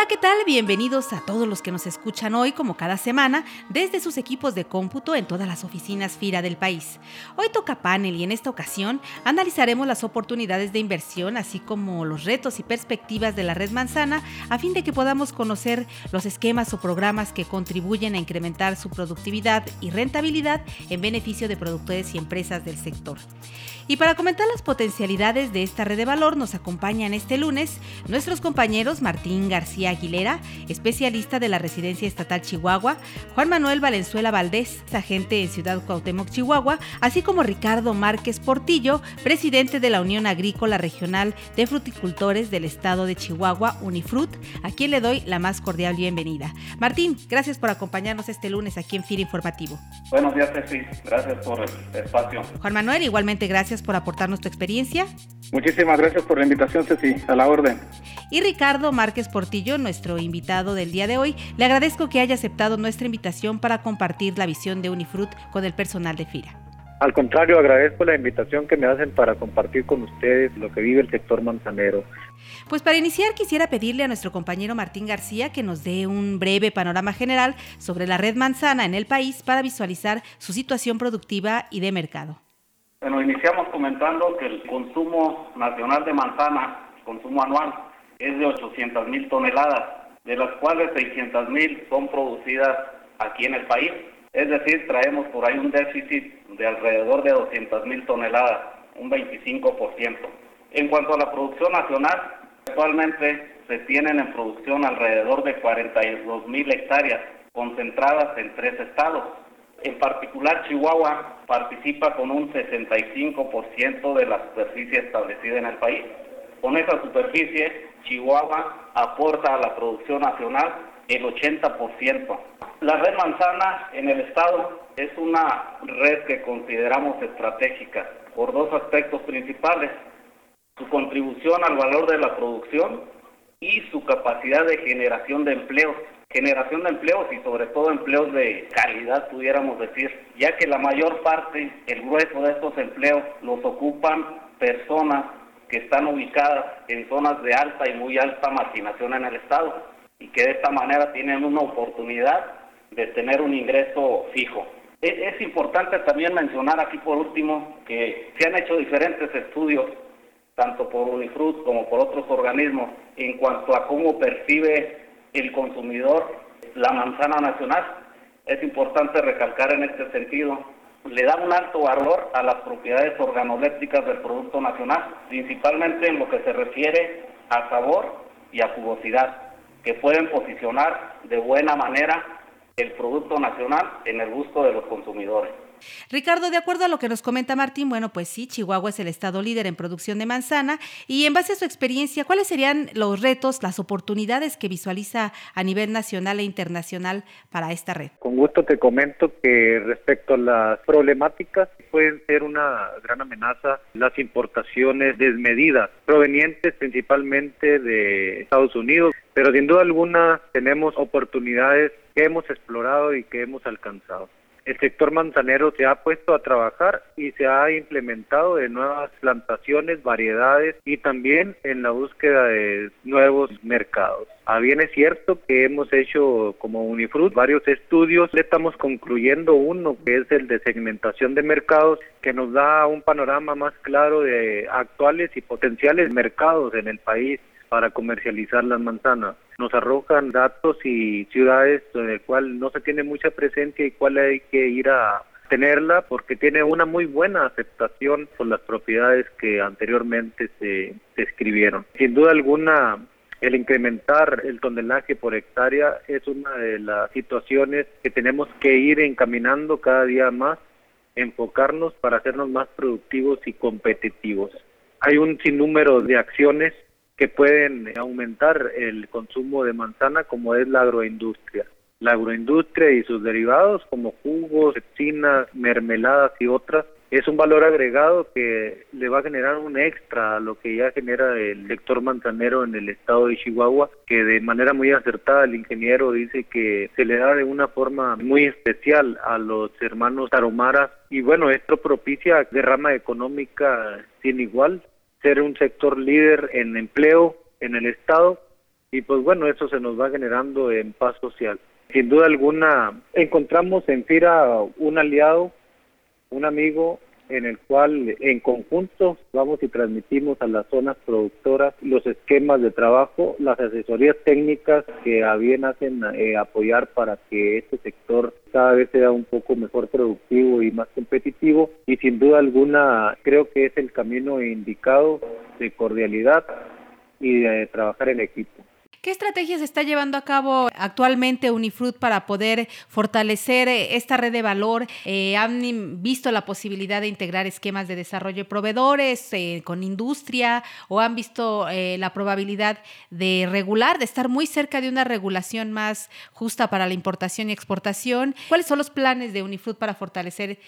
Hola, ¿qué tal? Bienvenidos a todos los que nos escuchan hoy, como cada semana, desde sus equipos de cómputo en todas las oficinas FIRA del país. Hoy toca panel y en esta ocasión analizaremos las oportunidades de inversión, así como los retos y perspectivas de la red manzana, a fin de que podamos conocer los esquemas o programas que contribuyen a incrementar su productividad y rentabilidad en beneficio de productores y empresas del sector. Y para comentar las potencialidades de esta red de valor nos acompañan este lunes nuestros compañeros Martín García Aguilera, especialista de la Residencia Estatal Chihuahua, Juan Manuel Valenzuela Valdés, agente en Ciudad Cuauhtémoc, Chihuahua, así como Ricardo Márquez Portillo, presidente de la Unión Agrícola Regional de Fruticultores del Estado de Chihuahua, Unifrut, a quien le doy la más cordial bienvenida. Martín, gracias por acompañarnos este lunes aquí en FIRA Informativo. Buenos días, Ceci. Gracias por el espacio. Juan Manuel, igualmente gracias por aportarnos tu experiencia. Muchísimas gracias por la invitación, Ceci, a la orden. Y Ricardo Márquez Portillo, nuestro invitado del día de hoy, le agradezco que haya aceptado nuestra invitación para compartir la visión de Unifrut con el personal de FIRA. Al contrario, agradezco la invitación que me hacen para compartir con ustedes lo que vive el sector manzanero. Pues para iniciar quisiera pedirle a nuestro compañero Martín García que nos dé un breve panorama general sobre la red manzana en el país para visualizar su situación productiva y de mercado. Bueno, iniciamos comentando que el consumo nacional de manzana, consumo anual, es de 800 mil toneladas, de las cuales 600 mil son producidas aquí en el país. Es decir, traemos por ahí un déficit de alrededor de 200 mil toneladas, un 25%. En cuanto a la producción nacional, actualmente se tienen en producción alrededor de 42 mil hectáreas, concentradas en tres estados. En particular, Chihuahua participa con un 65% de la superficie establecida en el país. Con esa superficie, Chihuahua aporta a la producción nacional el 80%. La red manzana en el estado es una red que consideramos estratégica por dos aspectos principales. Su contribución al valor de la producción y su capacidad de generación de empleos generación de empleos y sobre todo empleos de calidad, pudiéramos decir, ya que la mayor parte, el grueso de estos empleos los ocupan personas que están ubicadas en zonas de alta y muy alta marginación en el Estado y que de esta manera tienen una oportunidad de tener un ingreso fijo. Es, importante también mencionar aquí por último que se han hecho diferentes estudios, tanto por Unifrut como por otros organismos, en cuanto a cómo percibe el consumidor la manzana nacional. Es importante recalcar en este sentido, le da un alto valor a las propiedades organolépticas del Producto Nacional, principalmente en lo que se refiere a sabor y a jugosidad, que pueden posicionar de buena manera el Producto Nacional en el gusto de los consumidores. Ricardo, de acuerdo a lo que nos comenta Martín, bueno, pues sí, Chihuahua es el estado líder en producción de manzana y en base a su experiencia, ¿cuáles serían los retos, las oportunidades que visualiza a nivel nacional e internacional para esta red? Con gusto te comento que respecto a las problemáticas pueden ser una gran amenaza las importaciones desmedidas provenientes principalmente de Estados Unidos, pero sin duda alguna tenemos oportunidades que hemos explorado y que hemos alcanzado el sector manzanero se ha puesto a trabajar y se ha implementado de nuevas plantaciones, variedades y también en la búsqueda de nuevos mercados. A ah, bien es cierto que hemos hecho como Unifrut varios estudios, estamos concluyendo uno que es el de segmentación de mercados que nos da un panorama más claro de actuales y potenciales mercados en el país para comercializar las manzanas. Nos arrojan datos y ciudades en el cual no se tiene mucha presencia y cuál hay que ir a tenerla porque tiene una muy buena aceptación por las propiedades que anteriormente se describieron. Sin duda alguna, el incrementar el tonelaje por hectárea es una de las situaciones que tenemos que ir encaminando cada día más, enfocarnos para hacernos más productivos y competitivos. Hay un sinnúmero de acciones que pueden aumentar el consumo de manzana como es la agroindustria. La agroindustria y sus derivados como jugos, resinas, mermeladas y otras es un valor agregado que le va a generar un extra a lo que ya genera el sector manzanero en el estado de Chihuahua, que de manera muy acertada el ingeniero dice que se le da de una forma muy especial a los hermanos Taromara y bueno, esto propicia derrama económica sin igual, ser un sector líder en empleo en el estado y pues bueno, eso se nos va generando en paz social. Sin duda alguna, encontramos en FIRA un aliado un amigo en el cual en conjunto vamos y transmitimos a las zonas productoras los esquemas de trabajo, las asesorías técnicas que a bien hacen eh, apoyar para que este sector cada vez sea un poco mejor productivo y más competitivo y sin duda alguna creo que es el camino indicado de cordialidad y de trabajar en equipo. ¿Qué estrategias está llevando a cabo actualmente Unifruit para poder fortalecer eh, esta red de valor? Eh, ¿Han visto la posibilidad de integrar esquemas de desarrollo de proveedores eh, con industria o han visto la probabilidad de regular, de estar muy cerca de una regulación más justa para la importación y exportación? ¿Cuáles son los planes de Unifruit para fortalecer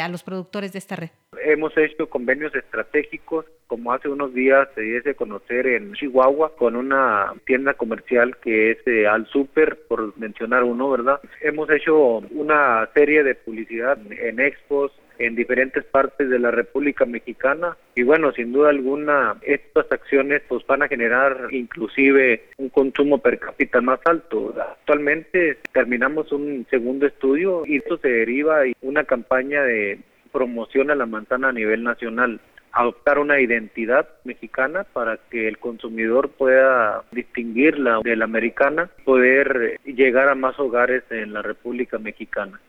a los productores de esta red? Hemos hecho convenios estratégicos, como hace unos días se diese conocer en Chihuahua, con una tienda comercial que es eh, Al Super, por mencionar uno, ¿verdad? Hemos hecho una serie de publicidad en expos, en diferentes partes de la República Mexicana y bueno, sin duda alguna estas acciones pues van a generar inclusive un consumo per cápita más alto. Actualmente terminamos un segundo estudio y esto se deriva en una campaña de promociona la manzana a nivel nacional adoptar una identidad mexicana para que el consumidor pueda distinguirla de la americana, poder llegar a más hogares en la República Mexicana.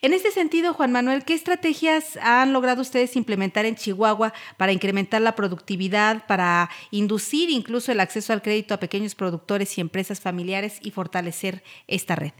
En este sentido, Juan Manuel, ¿qué estrategias han logrado ustedes implementar en Chihuahua para incrementar la productividad, para inducir incluso el acceso al crédito a pequeños productores y empresas familiares y fortalecer esta red?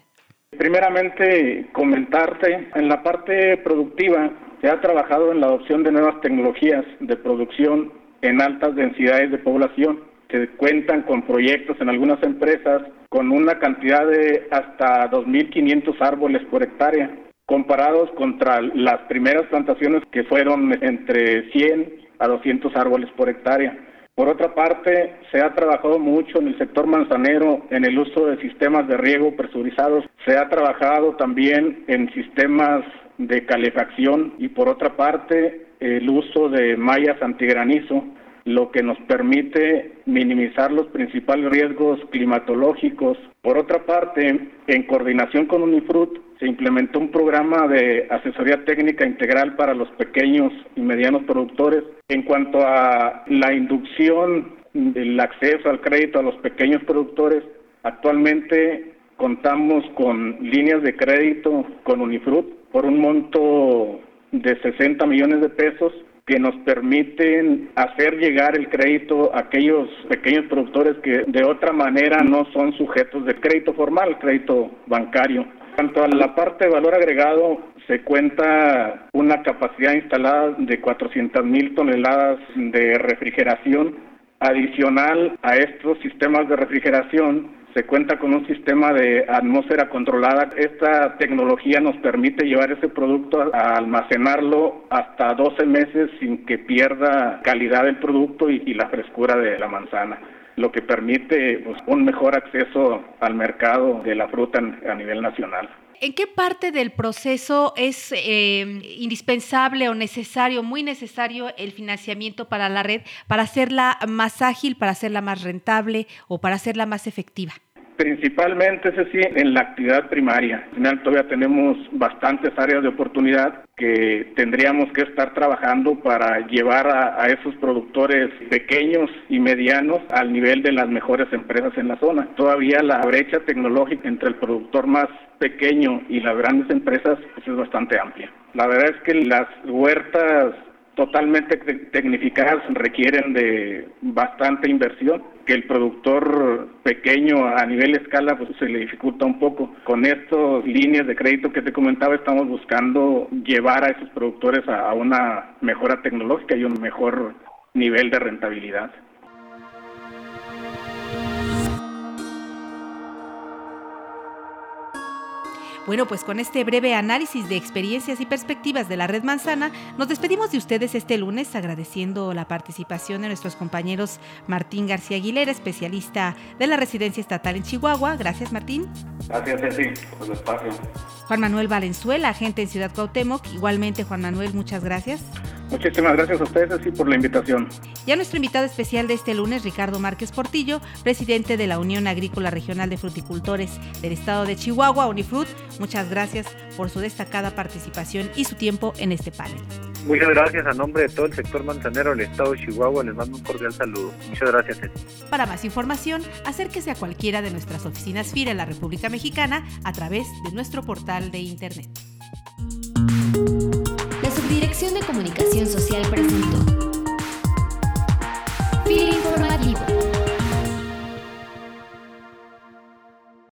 Primeramente, comentarte en la parte productiva se ha trabajado en la adopción de nuevas tecnologías de producción en altas densidades de población. Se cuentan con proyectos en algunas empresas con una cantidad de hasta 2.500 árboles por hectárea, comparados contra las primeras plantaciones que fueron entre 100 a 200 árboles por hectárea. Por otra parte, se ha trabajado mucho en el sector manzanero en el uso de sistemas de riego presurizados. Se ha trabajado también en sistemas de calefacción y por otra parte el uso de mallas antigranizo, lo que nos permite minimizar los principales riesgos climatológicos. Por otra parte, en coordinación con Unifrut, se implementó un programa de asesoría técnica integral para los pequeños y medianos productores. En cuanto a la inducción del acceso al crédito a los pequeños productores, actualmente contamos con líneas de crédito con Unifrut por un monto de 60 millones de pesos que nos permiten hacer llegar el crédito a aquellos pequeños productores que de otra manera no son sujetos de crédito formal, crédito bancario. Cuanto a la parte de valor agregado, se cuenta una capacidad instalada de 400 mil toneladas de refrigeración. Adicional a estos sistemas de refrigeración, se cuenta con un sistema de atmósfera controlada. Esta tecnología nos permite llevar ese producto a almacenarlo hasta 12 meses sin que pierda calidad del producto y, la frescura de la manzana lo que permite pues, un mejor acceso al mercado de la fruta a nivel nacional. ¿En qué parte del proceso es eh, indispensable o necesario, muy necesario, el financiamiento para la red para hacerla más ágil, para hacerla más rentable o para hacerla más efectiva? Principalmente, es sí, en la actividad primaria. Al final todavía tenemos bastantes áreas de oportunidad que tendríamos que estar trabajando para llevar a, esos productores pequeños y medianos al nivel de las mejores empresas en la zona. Todavía la brecha tecnológica entre el productor más pequeño y las grandes empresas pues, es bastante amplia. La verdad es que las huertas totalmente tecnificadas requieren de bastante inversión que el productor pequeño a nivel escala pues se le dificulta un poco. Con estas líneas de crédito que te comentaba estamos buscando llevar a esos productores a, a una mejora tecnológica y un mejor nivel de rentabilidad. Bueno, pues con este breve análisis de experiencias y perspectivas de la red manzana, nos despedimos de ustedes este lunes agradeciendo la participación de nuestros compañeros Martín García Aguilera, especialista de la residencia estatal en Chihuahua. Gracias, Martín. Gracias, Ceci, por el espacio. Juan Manuel Valenzuela, agente en Ciudad Cuauhtémoc. Igualmente, Juan Manuel, muchas gracias. Muchísimas gracias a ustedes así por la invitación. Y a nuestro invitado especial de este lunes, Ricardo Márquez Portillo, presidente de la Unión Agrícola Regional de Fruticultores del Estado de Chihuahua, Unifrut. Muchas gracias por su destacada participación y su tiempo en este panel. Muchas gracias a nombre de todo el sector manzanero del Estado de Chihuahua. Les mando un cordial saludo. Muchas gracias. Para más información, acérquese a cualquiera de nuestras oficinas FIRA en la República Mexicana a través de nuestro portal de Internet. Dirección de Comunicación Social presentó. Feed Informativo.